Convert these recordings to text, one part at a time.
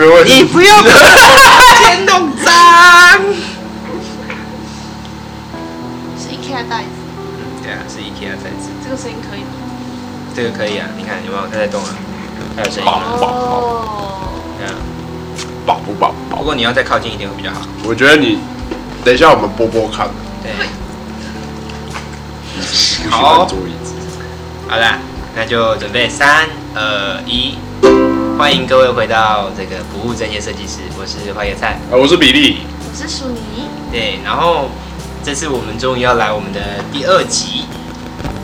没问题。你不要把我 钱弄脏。是 IKEA 袋子，对啊，是 IKEA 袋子，这个声音可以吗？这个可以啊，你看有没有它在动啊？还有声音啊，哦，对啊。饱不饱？饱。不过你要再靠近一点会比较好。我觉得你等一下我们播播看。对，好。好啦，那就准备三二一，欢迎各位回到这个不务正业设计师，我是花椰菜。啊，我是比利。我是属泥，对，然后这次我们终于要来我们的第二集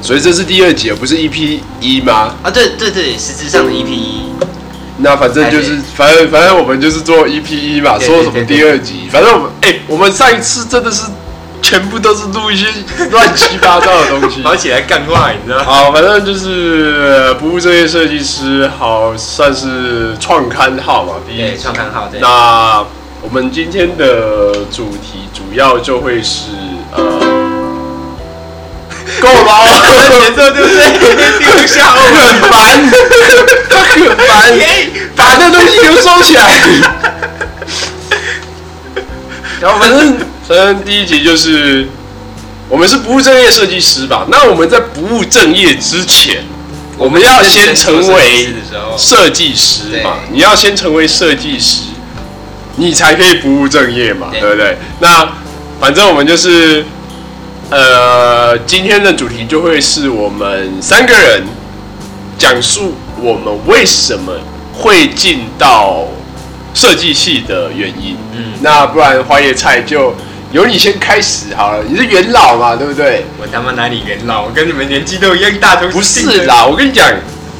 所以这是第二集，而不是 EP 一吗？啊，对对对，实质上的 EP 一，那反正就是，反正反正我们就是做 EP 一嘛，对说什么第二集，反正我们哎、我们上一次真的是全部都是录一些乱七八糟的东西。跑起来干话，你知道吗？好，反正就是呃不务正业设计师，好算是创刊号嘛，第一对，创刊号对，那我们今天的主题主要就会是呃，够了吗？节奏对不对？听不下很烦，他很烦，把那东西给我收起来。然后反正第一集就是我们是不务正业设计师吧？那我们在不务正业之前，我们要先成为设计师嘛，你要先成为设计师，你才可以不务正业嘛，对对不对？那反正我们就是，呃，今天的主题就会是我们三个人讲述我们为什么会进到设计系的原因。嗯，那不然花椰菜就由你先开始好了，你是元老嘛，对不对？我他妈哪里元老？我跟你们年纪都一样大，都不是啦，我跟你讲，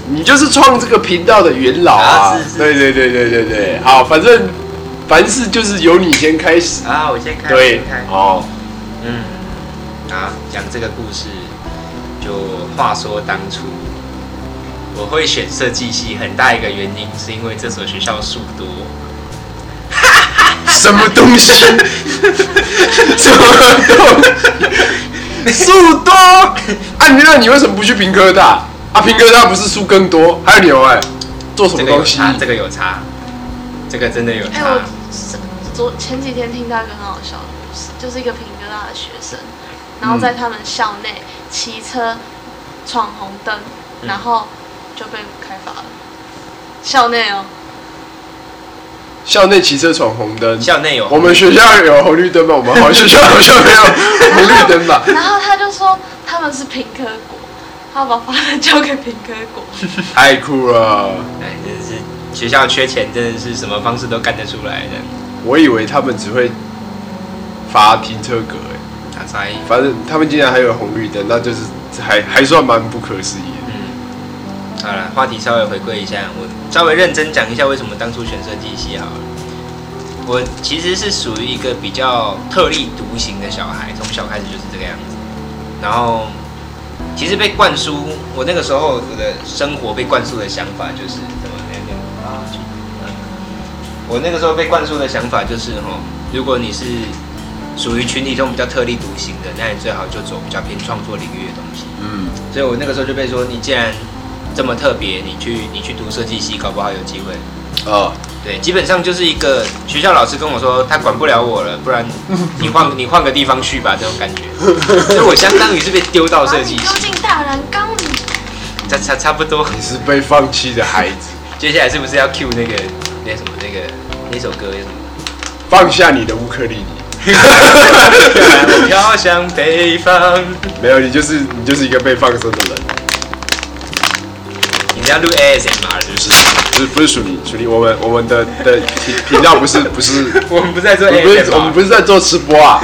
你就是创这个频道的元老啊！啊是是对对对对对对，好，反正凡事就是由你先开始。啊！我先开，始对，哦，嗯，啊，讲这个故事，就话说当初我会选设计系，很大一个原因是因为这所学校数多。什么东西？什么东西？树多啊！你那你为什么不去平科大？啊，平科大不是树更多？还有牛哎、做什这么东西？个有差，这个有差，这个真的有哎、差。我昨前几天听到一个很好笑的故事，就是一个平科大的学生，然后在他们校内骑车闯红灯，嗯然后就被开罚了。校内哦，校内骑车闯红灯。校内有我们学校有红绿灯吗？我们好学校好像没有 红绿灯吧？然后他就说他们是平科国，他把罚单交给平科国。太酷了！哎，真的是学校缺钱，真的是什么方式都干得出来的。我以为他们只会罚停车格，哎，他才反正他们竟然还有红绿灯，那就是还还算蛮不可思议的。嗯，好了，话题稍微回归一下，我稍微认真讲一下为什么当初选设计系好了。我其实是属于一个比较特立独行的小孩，从小开始就是这个样子。然后，其实被灌输，我那个时候我的生活被灌输的想法就是怎么那个啊，嗯我那个时候被灌输的想法就是哈，如果你是属于群体中比较特立独行的，那你最好就走比较偏创作领域的东西。嗯，所以我那个时候就被说，你既然这么特别，你去你去读设计系，搞不好有机会。哦，对，基本上就是一个学校老师跟我说，他管不了我了，不然 你换你换个地方去吧，这种感觉。所以我相当于是被丢到把设计系，你丢进大染缸里。差差差不多。你是被放弃的孩子，接下来是不是要 cue 那个那什么那个那首歌叫什么？放下你的乌克丽丽。我 飘向北方。没有，你就是你就是一个被放生的人，要录 ASMR 是不是？不是不是属你属你，我们我们的的频频道不是不是，我们不是在做我们不是 ASMR，我们不是在做吃播啊。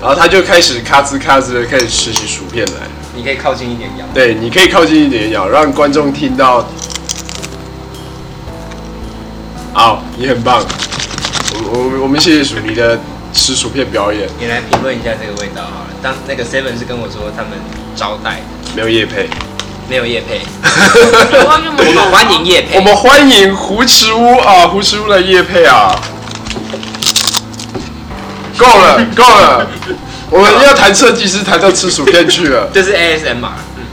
然后他就开始咔吱咔吱的开始吃起薯片来。你可以靠近一点咬。对，你可以靠近一点咬，让观众听到。好，你很棒。我我我们谢谢薯泥的吃薯片表演，你来评论一下这个味道好了。当那个 Seven 是跟我说他们招待没有夜配。没有叶配，我我们欢迎叶配。我们欢迎胡池屋啊，胡池屋的叶配啊。够了，够了，我们要谈设计师，谈到吃薯片去了。这是 ASMR，嗯，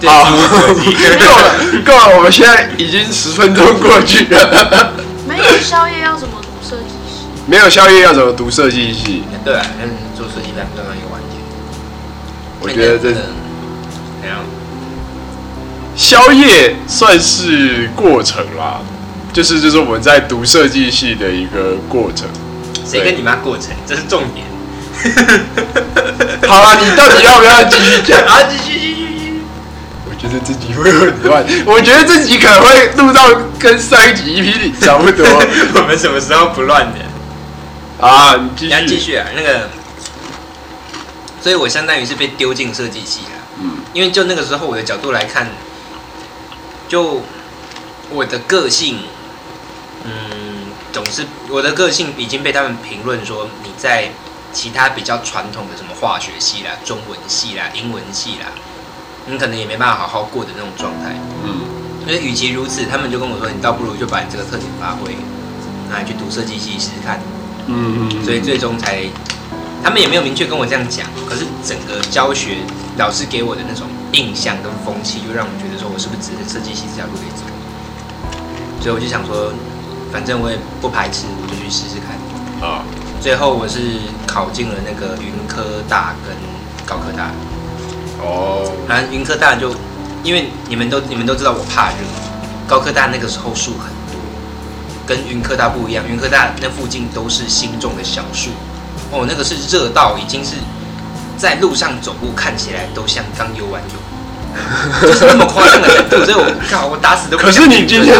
对，好，够了，够了，我们现在已经十分钟过去了，没有宵夜要怎么读设计系？没有宵夜要怎么读设计系？对啊，但是做设计蛮重要一个环节。我觉得这怎样？宵夜算是过程啦，就是就是我们在读设计系的一个过程。谁跟你妈过程？这是重点。好了，你到底要不要继续讲？啊，继续继续继续。我觉得自己会很乱，我觉得自己可能会录到跟上一集 EP 里差不多 我们什么时候不乱的？啊。你继你要继续，续啊，那个，所以我相当于是被丢进设计系了。嗯因为就那个时候我的角度来看，就我的个性，嗯，总是我的个性已经被他们评论说你在其他比较传统的什么化学系啦、中文系啦、英文系啦，你可能也没办法好好过的那种状态。嗯所以与其如此，他们就跟我说，你倒不如就把你这个特点发挥，拿来去读设计系试试看。嗯嗯，所以最终才，他们也没有明确跟我这样讲，可是整个教学老师给我的那种印象跟风气，就让我觉得说我是不是只能设计系这条路可以走。所以我就想说，反正我也不排斥，我就去试试看。啊，最后我是考进了那个云科大跟高科大，哦，反正云科大就因为你们都你们都知道我怕热，高科大那个时候树很多，跟云科大不一样，云科大那附近都是新种的小树，哦，那个是热到已经是在路上走路看起来都像刚游完泳，就是那么夸张的程度，所以我靠，我打死都不可是你今天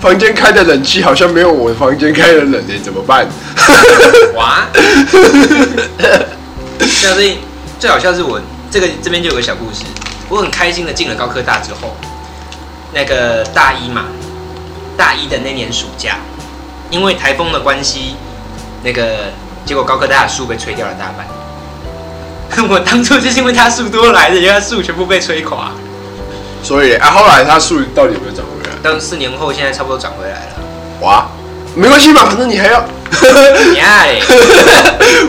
房间开的冷气好像没有我房间开的冷诶，怎么办？哇，那所以最好笑是我这个这边就有个小故事，我很开心的进了高科大之后，那个大一嘛，大一的那年暑假，因为台风的关系，那个结果高科大的树被吹掉了大半。我当初就是因为它树多来的，因为它树全部被吹垮。所以啊，后来它树到底有没有长回来？但四年后，现在差不多长回来了。哇，没关系嘛，反正你还要，呀嘞，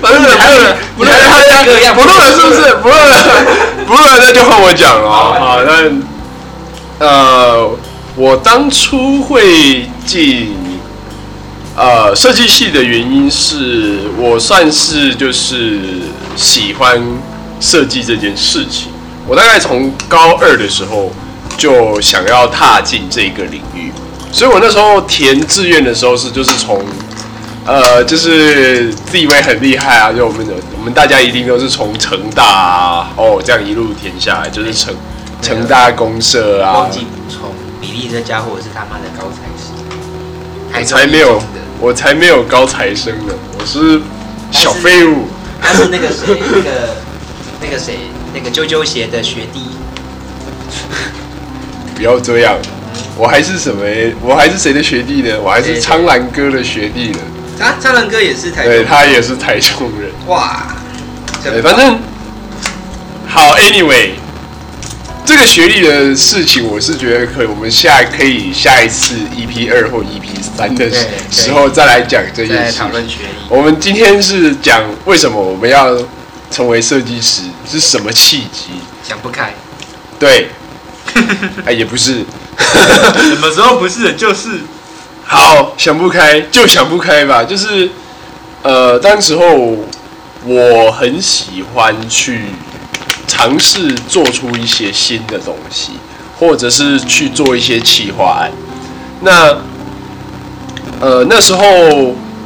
反正你还有，不论他这个样不录了是不是？不录了，不录了，那就换我讲了哦。好，那呃，我当初会进呃设计系的原因是我算是就是喜欢设计这件事情。我大概从高二的时候就想要踏进这个领域，所以我那时候填志愿的时候是就是从呃，就是自以为很厉害啊，就我们的我们大家一定都是从成大啊，哦这样一路填下来，就是成成大公社啊忘，记补充，比利这家伙是他妈的高材生，我还才没有。我才没有高材生呢，我是小废物。他是那个谁，那个那个谁，那个啾啾鞋的学弟，不要这样，我还是什么？我还是谁的学弟呢？我还是苍兰哥的学弟呢。啊，苍兰哥也是台对，他也是台中人。哇，对，反正好，anyway，这个学历的事情，我是觉得可以，我们下可以下一次 EP 二或 EP 三的对时候再来讲这件事讨。论学历，我们今天是讲为什么我们要成为设计师，是什么契机？想不开，对，哎，也不是。什么时候不是的，就是好，想不开就想不开吧。就是，呃，当时候我很喜欢去尝试做出一些新的东西，或者是去做一些企划案。那，呃，那时候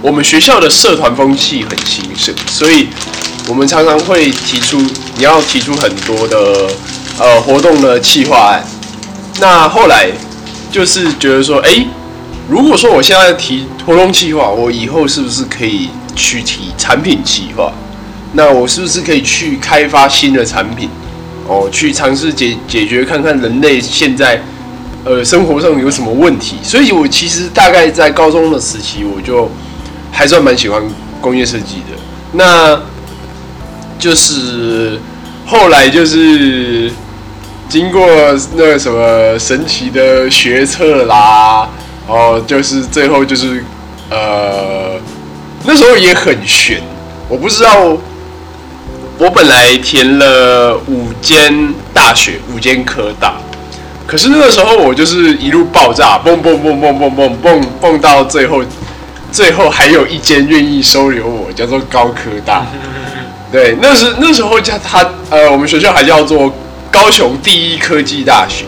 我们学校的社团风气很兴盛，所以我们常常会提出你要提出很多的呃活动的企划案。那后来就是觉得说，哎、如果说我现在提活动计划，我以后是不是可以去提产品计划？那我是不是可以去开发新的产品？哦，去尝试解解决看看人类现在呃生活上有什么问题？所以我其实大概在高中的时期，我就还算蛮喜欢工业设计的。那就是后来就是经过那个什么神奇的学测啦，哦，就是最后就是呃，那时候也很悬，我不知道，我本来填了五间大学，五间科大，可是那个时候我就是一路爆炸，蹦蹦蹦蹦蹦蹦蹦蹦到最后，最后还有一间愿意收留我，叫做高科大。对，那时那时候叫他呃，我们学校还叫做高雄第一科技大学。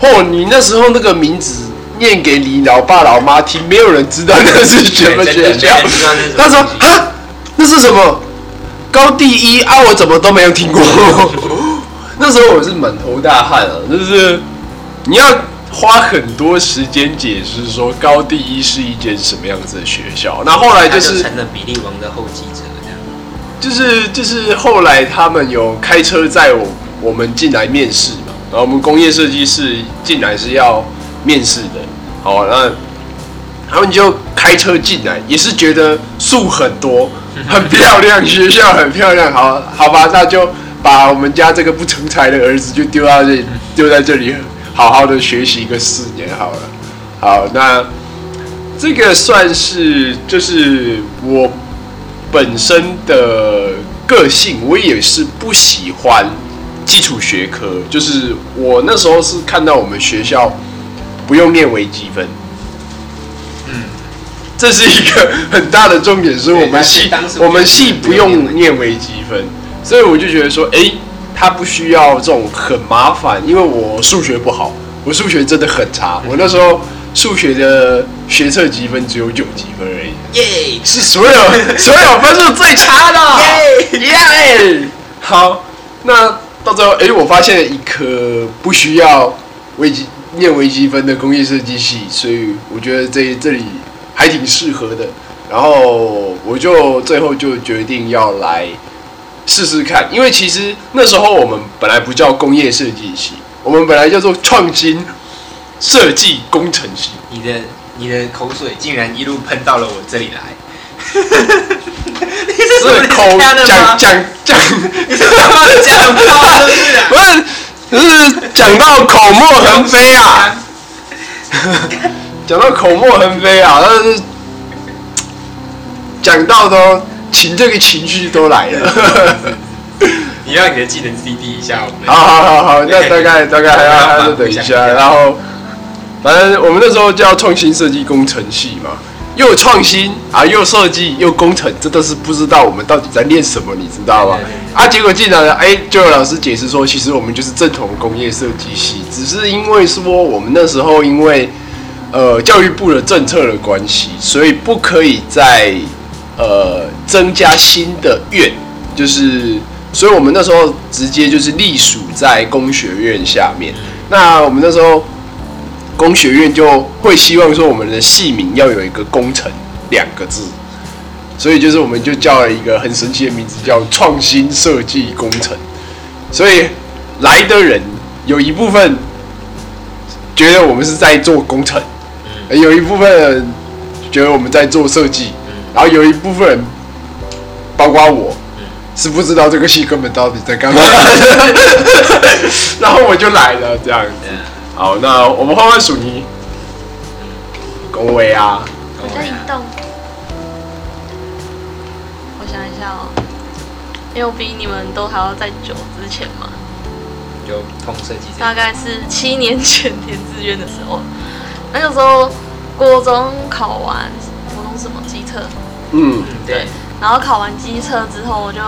哦，你那时候那个名字念给你老爸老妈听，没有人知道那是什么学校。他说啊，那是什么高第一啊？我怎么都没有听过。那时候我是满头大汗啊，就是你要花很多时间解释说高第一是一间什么样子的学校。那后来就是成了比利王的后继者，这样。就是就是后来他们有开车载我我们进来面试嘛，然后我们工业设计师进来是要面试的。好，那他们就开车进来，也是觉得树很多，很漂亮，学校很漂亮。好好吧，那就。把我们家这个不成才的儿子就丢到这里，丢在这里，好好的学习一个四年好了。好，那这个算是就是我本身的个性，我也是不喜欢基础学科。就是我那时候是看到我们学校不用念微积分，这是一个很大的重点，是我们系我们系不用念微积分。所以我就觉得说，哎，他不需要这种很麻烦，因为我数学不好，我数学真的很差。我那时候数学的学测积分只有九积分而已，耶，是所有 所有分数最差的，耶耶。好，那到最后，哎，我发现一科不需要微积念微积分的工业设计系，所以我觉得这这里还挺适合的。然后我就最后就决定要来。试试看，因为其实那时候我们本来不叫工业设计系，我们本来叫做创新设计工程系。你的你的口水竟然一路喷到了我这里来，你是口讲讲讲，你是讲讲到是 不是？不是，是讲到口沫横飞啊！讲到口沫横飞啊！但是讲到都。情这个情绪都来了，你让你的技能 CD 一下，我们。好好好好，那大概大概还要还要等一下，然后，反正我们那时候叫创新设计工程系嘛，又创新啊，又设计又工程，这都是不知道我们到底在练什么，你知道吗？啊，结果进来了，哎，就有老师解释说，其实我们就是正统工业设计系，只是因为说我们那时候因为呃教育部的政策的关系，所以不可以再。呃，增加新的院，就是，所以我们那时候直接就是隶属在工学院下面。那我们那时候工学院就会希望说，我们的系名要有一个“工程”两个字，所以就是我们就叫了一个很神奇的名字，叫创新设计工程。所以来的人有一部分觉得我们是在做工程，有一部分人觉得我们在做设计。然后有一部分人，包括我，是不知道这个戏根本到底在干嘛，然后我就来了这样子。好，那我们换换属你，恭维啊！我在移动。我想一下哦，因为我比你们都还要在久之前嘛。就通设计。大概是七年前填志愿的时候，那个时候国中考完。什么机测？嗯，对。然后考完机测之后，我就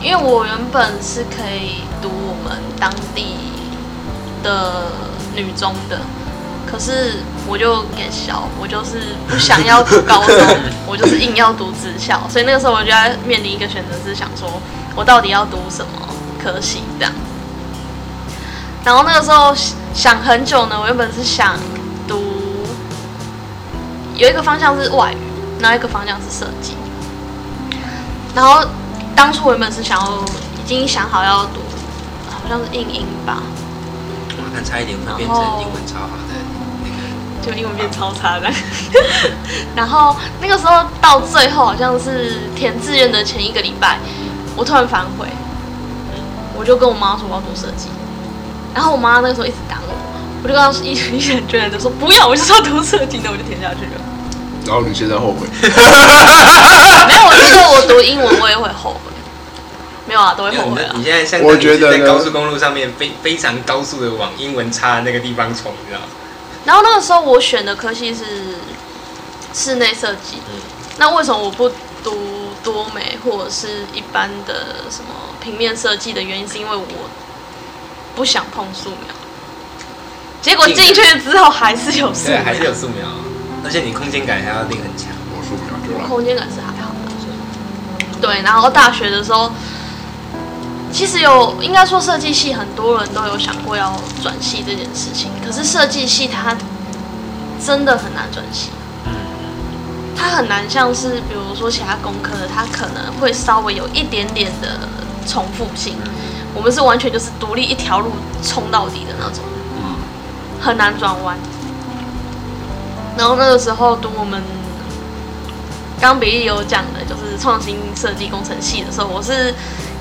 因为我原本是可以读我们当地的女中的，可是我就给小，我就是不想要读高中，我就是硬要读职校。所以那个时候我就在面临一个选择，是想说我到底要读什么科系这样。然后那个时候想很久呢，我原本是想读。有一个方向是外语，然后一个方向是设计。然后当初我原本是想要，已经想好要读，好像是英英吧。我看差一点会变成英文超好的那个，就英文变超差的。然后那个时候到最后，好像是填志愿的前一个礼拜，我突然反悔，我就跟我妈说我要读设计。然后我妈那个时候一直赶我，我就跟她一一脸决然的说不要，我就是要读设计，那我就填下去了。然后你现在后悔？没有，我觉得我读英文我也会后悔。没有啊，都会后悔啊你你。现在像我觉得在高速公路上面非非常高速的往英文差的那个地方冲，你知道吗？然后那个时候我选的科系是室内设计，嗯那为什么我不读多美或者是一般的什么平面设计的原因，是因为我不想碰素描。结果进去之后还是有素对，描，还是有素描，而且你空间感还要定很强。我素描就来。空间感是还好的。对，然后大学的时候，其实有应该说设计系很多人都有想过要转系这件事情，可是设计系它真的很难转系。它很难像是比如说其他工科的，它可能会稍微有一点点的重复性。我们是完全就是独立一条路冲到底的那种，嗯，很难转弯。然后那个时候读我们刚比利有讲的，就是创新设计工程系的时候，我是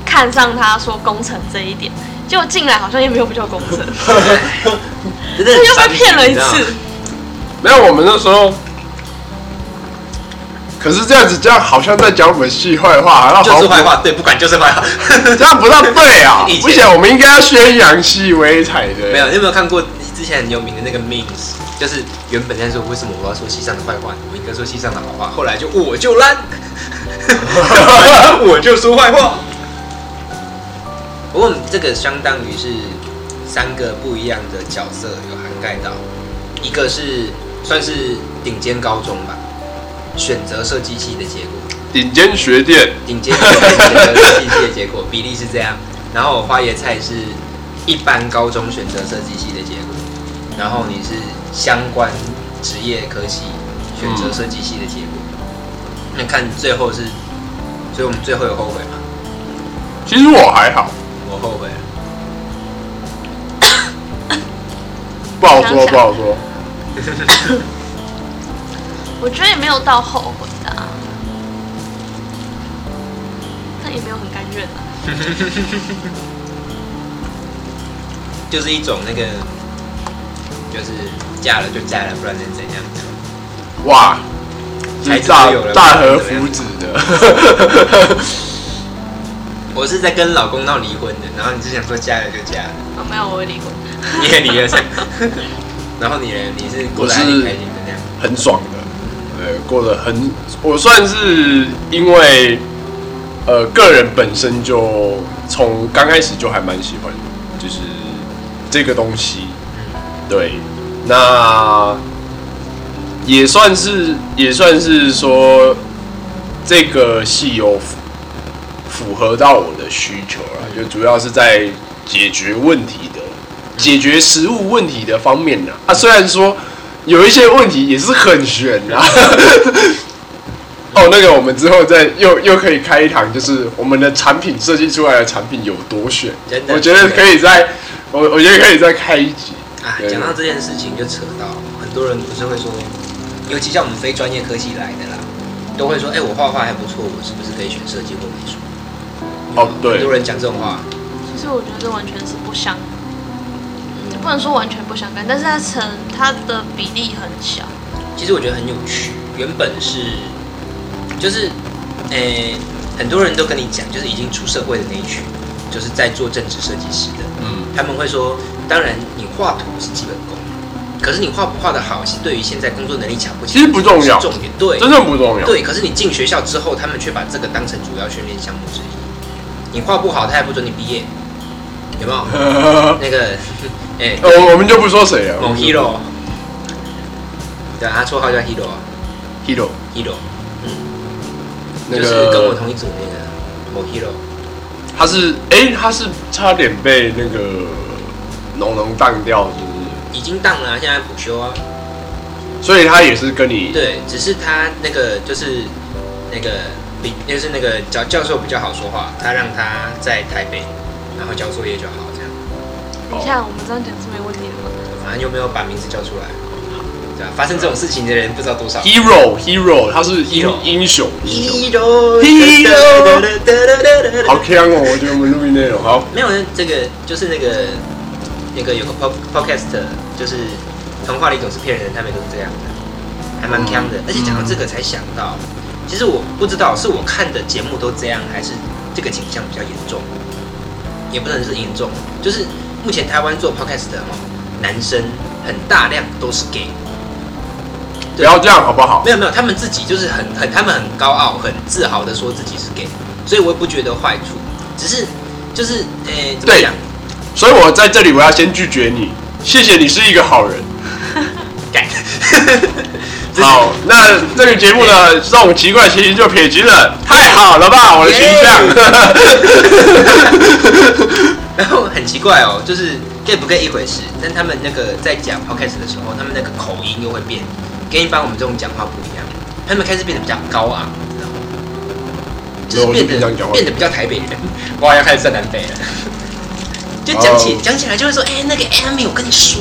看上他说工程这一点，结果进来好像也没有不叫工程，这又被骗了一次。没有，我们那时候。可是这样子，这样好像在讲我们系坏话，然后就是坏话，对，不管就是坏话。这样不大对啊 不行，我们应该要宣扬系威彩的。没有，你有没有看过之前很有名的那个 memes？就是原本在说为什么我要说系上的坏话，我应该说系上的好话，后来就我就烂，我就说坏话。不过这个相当于是三个不一样的角色有涵盖到，一个是算是顶尖高中吧，选择设计系的结果，顶尖学店，顶尖选择设计系的结果比例是这样，然后花椰菜是一般高中选择设计系的结果，然后你是相关职业科系选择设计系的结果。那看最后是，所以我们最后有后悔吗？其实我还好，我后悔了。不好说，不好说。我觉得也没有到后悔的、啊，但也没有很甘愿啊。就是一种那个，就是嫁了就嫁了，不然能怎样？哇，才是大大和福子的，我是在跟老公闹离婚的，然后你是想说嫁了就嫁了，哦，没有，我会离婚。你也离了噻。然后你呢？你是过得还挺开心的那样？很爽的，呃，过得很，我算是因为呃个人本身就从刚开始就还蛮喜欢，就是这个东西，对，那也算是也算是说这个戏有符符合到我的需求了，就主要是在解决问题的。解决食物问题的方面呢，啊，虽然说有一些问题也是很悬啊。哦，那个我们之后再又又可以开一堂，就是我们的产品设计出来的产品有多悬我觉得可以再，我我觉得可以再开一集。啊，讲到这件事情就扯到很多人不是会说，尤其像我们非专业科技来的啦，都会说，哎、我画画还不错，我是不是可以选设计或美术？哦，对很，多人讲这种话，其实我觉得这完全是不相，嗯，不能说完全不相干，但是它成它的比例很小。其实我觉得很有趣。原本是，就是，诶、很多人都跟你讲，就是已经出社会的那一群，就是在做政治设计师的，嗯，他们会说，当然你画图是基本功，可是你画不画的好，是对于现在工作能力强不强，其实不重要重点。对，真的不重要。对，可是你进学校之后，他们却把这个当成主要训练项目之一。你画不好，他也不准你毕业，有没有？那个，哎、呃，我我们就不说谁了。某 hero，对啊，他绰号叫 hero 啊 hero，hero，嗯那就是跟我同一组那个某 hero。他是哎、他是差点被那个农农当掉，是不是？已经当了啊、现在补修啊。所以他也是跟你对，只是他那个就是那个比就是那个教教授比较好说话，他让他在台北，然后交作业就好。等一下，我们这样讲是没问题的吗？反正又没有把名字叫出来。对啊，发生这种事情的人不知道多少。hero hero，他是英英雄英雄，hero Hero 好强哦！我觉得我们录音内容好，没有，这个就是那个那个有个 pod podcast，就是童话里总是骗人，他们都是这样的，还蛮强的。而且讲到这个才想到，其实我不知道是我看的节目都这样，还是这个景象比较严重，也不能是严重，就是目前台湾做 podcast 的哦，男生很大量都是 gay。不要这样好不好？没有没有，他们自己就是很很，他们很高傲、很自豪的说自己是 gay，所以我也不觉得坏处，只是就是诶，怎么对讲？所以我在这里我要先拒绝你，谢谢你是一个好人。干 好，那这个节目呢，这种奇怪的情形就撇清了，太好了吧，我的形象。然后很奇怪哦，就是 gay 不 gay 一回事，但他们那个在讲 podcast 的时候，他们那个口音又会变，跟一般我们这种讲话不一样，他们开始变得比较高昂，你知道吗？就是变得变得比较台北人，哇，要开始站南北了。就讲起哦讲起来就会说，哎、那个 Amy，我跟你说，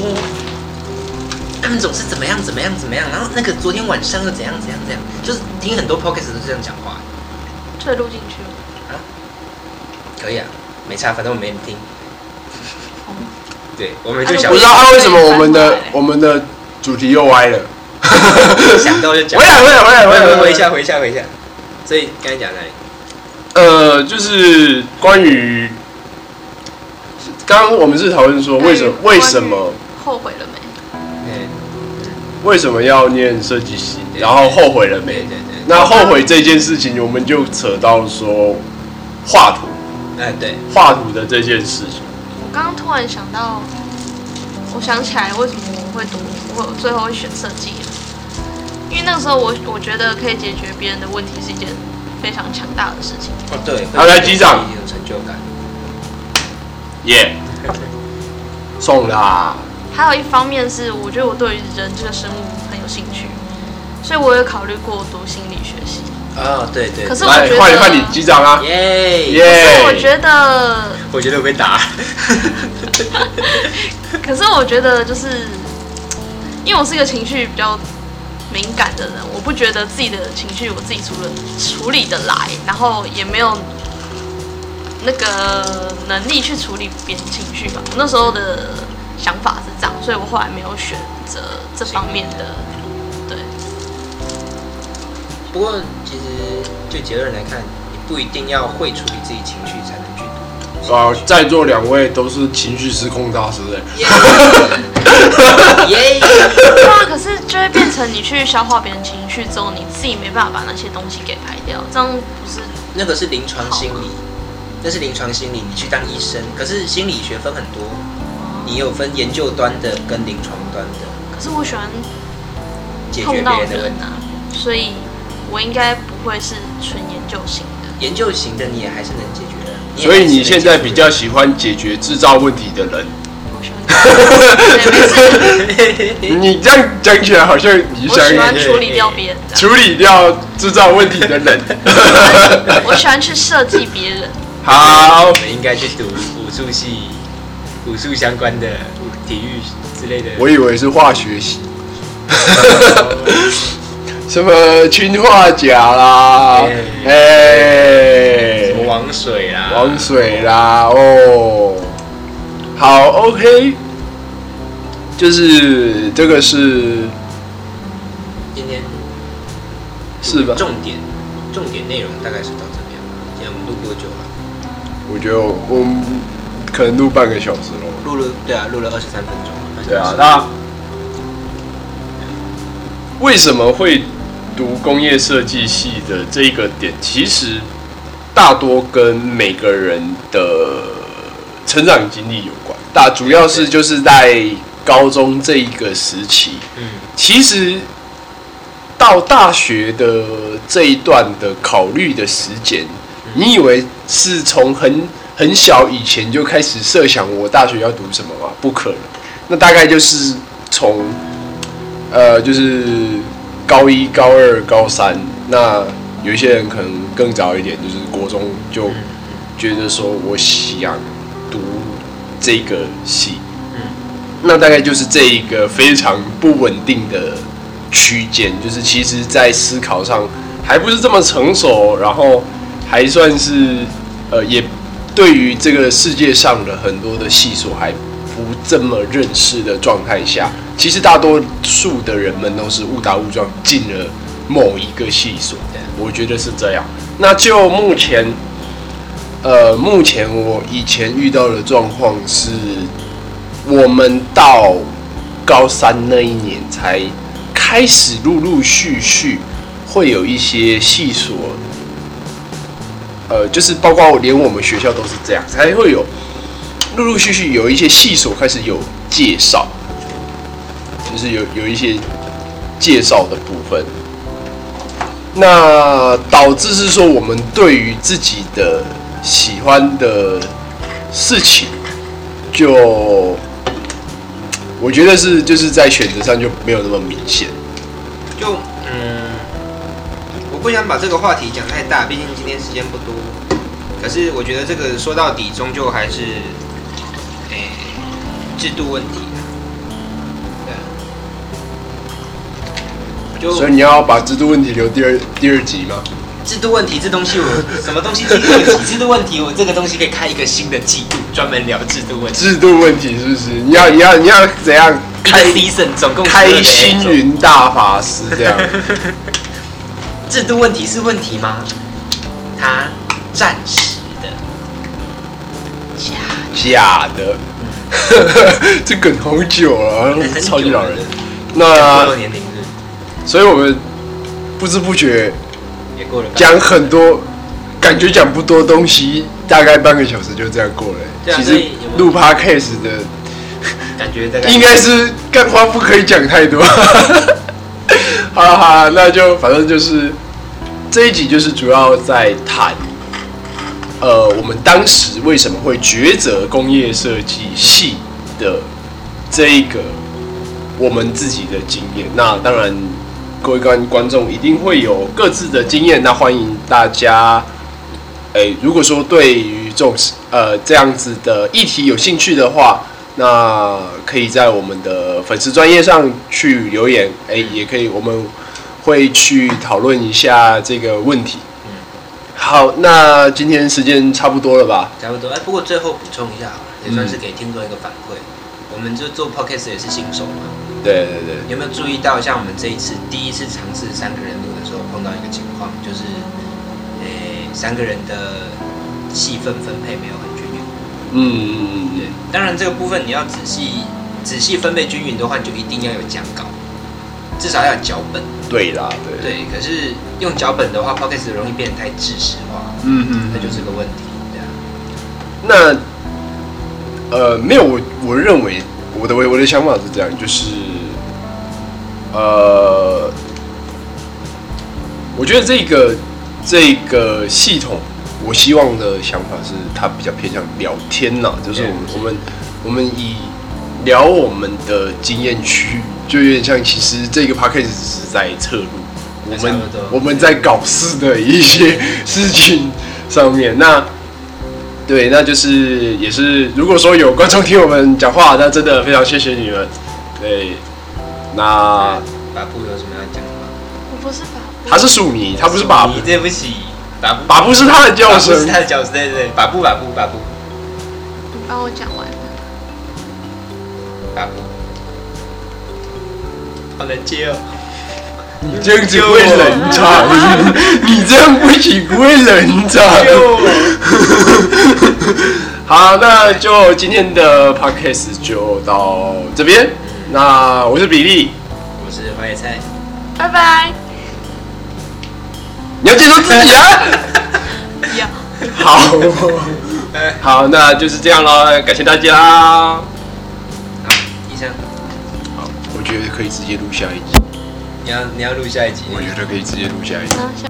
他们总是怎么样怎么样怎么样，然后那个昨天晚上又怎样怎样怎样，就是听很多 podcast 都是这样讲话，这录进去了。可以啊，没差，反正我没人听。哦对，我们就想不知道啊，为什么我们的我们的主题又歪了？想到就讲。回来，回来，回来，回来，回回一下，回一下，回一下。所以刚才讲哪里？呃，就是关于刚刚我们是讨论说为什么为什么后悔了没？嗯，为什么要念设计系，对然后后悔了对没对？对。那后悔这件事情，我们就扯到说画图哎对，画图的这件事情。我刚刚突然想到，我想起来为什么我会读，我最后会选设计了。因为那个时候我我觉得可以解决别人的问题是一件非常强大的事情。哦对。好来击掌有成就感。耶、送啦！还有一方面是，我觉得我对于人这个生物很有兴趣，所以我有考虑过读心理学系。哦对对。可是我来觉得换你换你击掌啊！耶耶可是我觉得，我觉得我被打。可是我觉得就是，因为我是一个情绪比较敏感的人，我不觉得自己的情绪我自己除了处理得来，然后也没有那个能力去处理别人情绪吧。我那时候的想法是这样，所以我后来没有选择这方面的。对，不过其实就结论来看，你不一定要会处理自己情绪才能去读。啊，在座两位都是情绪失控大师哎。耶！对啊，可是就会变成你去消化别人情绪之后，你自己没办法把那些东西给排掉，这样不是那个是临床心理，那是临床心理，你去当医生。可是心理学分很多，你有分研究端的跟临床端的，可是我喜欢解决碰到别人的问题。人啊，所以我应该不会是纯研究型的。研究型的你也还是能解决的，也所以你现在比较喜欢解决制造问题的人。我喜欢，你这样讲起来好像你我喜欢想处理掉别人处理掉制造问题的人。我喜欢去设计别人。好我，们应该去读武术系、武术相关的体育之类的。我以为是化学系，什么氰化钾啦，哎哎什，么王水啦，王水啦，哦，好，OK，就是这个是今天是吧？重点重点内容大概是到这边吧。今天我们录多久了？我觉得我们可能录半个小时咯。录了对啊，录了二十三分钟。对啊，那为什么会读工业设计系的这一个点，其实大多跟每个人的成长经历有关。大主要是就是在高中这一个时期，嗯，其实到大学的这一段的考虑的时间，你以为是从很很小以前就开始设想我大学要读什么吗？不可能，那大概就是从呃，就是高一、高二、高三，那有一些人可能更早一点，就是国中就觉得说我想读这个系，嗯。那大概就是这一个非常不稳定的区间，就是其实在思考上还不是这么成熟，然后还算是呃，也对于这个世界上的很多的系数还不这么认识的状态下，其实大多数的人们都是误打误撞进了某一个系所，我觉得是这样。那就目前呃，目前我以前遇到的状况是，我们到高三那一年才开始陆陆续续会有一些系所，呃，就是包括连我们学校都是这样，才会有陆陆续续有一些系所开始有介绍，就是有有一些介绍的部分。那导致是说，我们对于自己的喜欢的事情，就我觉得是就是在选择上就没有那么明显。就嗯，我不想把这个话题讲太大，毕竟今天时间不多。可是我觉得这个说到底，终究还是诶、制度问题就所以你要把制度问题留第二第二集吗？制度问题这东西我 什么东西制度问题？制度问题我这个东西可以开一个新的季度，专门聊制度问题。制度问题是不是？你要你要你要怎样开开 season 总共开星云大法师这样？制度问题是问题吗？它暂时的，假假的，这梗好久了，超级老人。那年龄日所以我们不知不觉也过了讲很多，感觉讲不多东西，大概半个小时就这样过了。其实对啊所以有没有录 podcast 的感觉大概应该是干话不可以讲太多。好了好了，那就反正就是这一集就是主要在谈，呃，我们当时为什么会抉择工业设计系的这一个我们自己的经验。那当然，各位观观众一定会有各自的经验，那欢迎大家。诶，如果说对于这种呃这样子的议题有兴趣的话，那可以在我们的粉丝专业上去留言，诶，也可以，我们会去讨论一下这个问题。嗯好，那今天时间差不多了吧？差不多。哎，不过最后补充一下，也算是给听众一个反馈。我们就做 podcast 也是新手嘛，对对对，有没有注意到，像我们这一次第一次尝试三个人录的时候，碰到一个情况，就是，诶、三个人的戏份分配没有很均匀。嗯，对，当然这个部分你要仔细仔细分配均匀的话，你就一定要有讲稿，至少要有脚本。对啦，对，对，可是用脚本的话 p o c k e t 容易变得太知识化，嗯嗯，那就是个问题。对啊，那呃，没有，我我认为我的我我的想法是这样，就是呃，我觉得这个这个系统，我希望的想法是它比较偏向聊天呐，就是我们我们我们以聊我们的经验区，就有点像，其实这个 p a c k a g e 只是在测录。我们我们在搞事的一些 事情上面，那对，那就是也是，如果说有观众听我们讲话，那真的非常谢谢你们。对，那把布有什么要讲的吗？我不是把他是属迷，他不是把布你，对不起，把布把布是他的叫把布是声。他的叫声，对对对，把布把布把布你帮我讲完了。把布，好难接哦。你这样子会冷场，你这样不行，会冷场。好，那就今天的 podcast 就到这边。那我是比利，我是花野菜，拜拜。你要接受自己啊。要。好，好，那就是这样咯，感谢大家。好，医生，好，我觉得可以直接录下一集，你要你要录下一集，我觉得可以直接录下一集。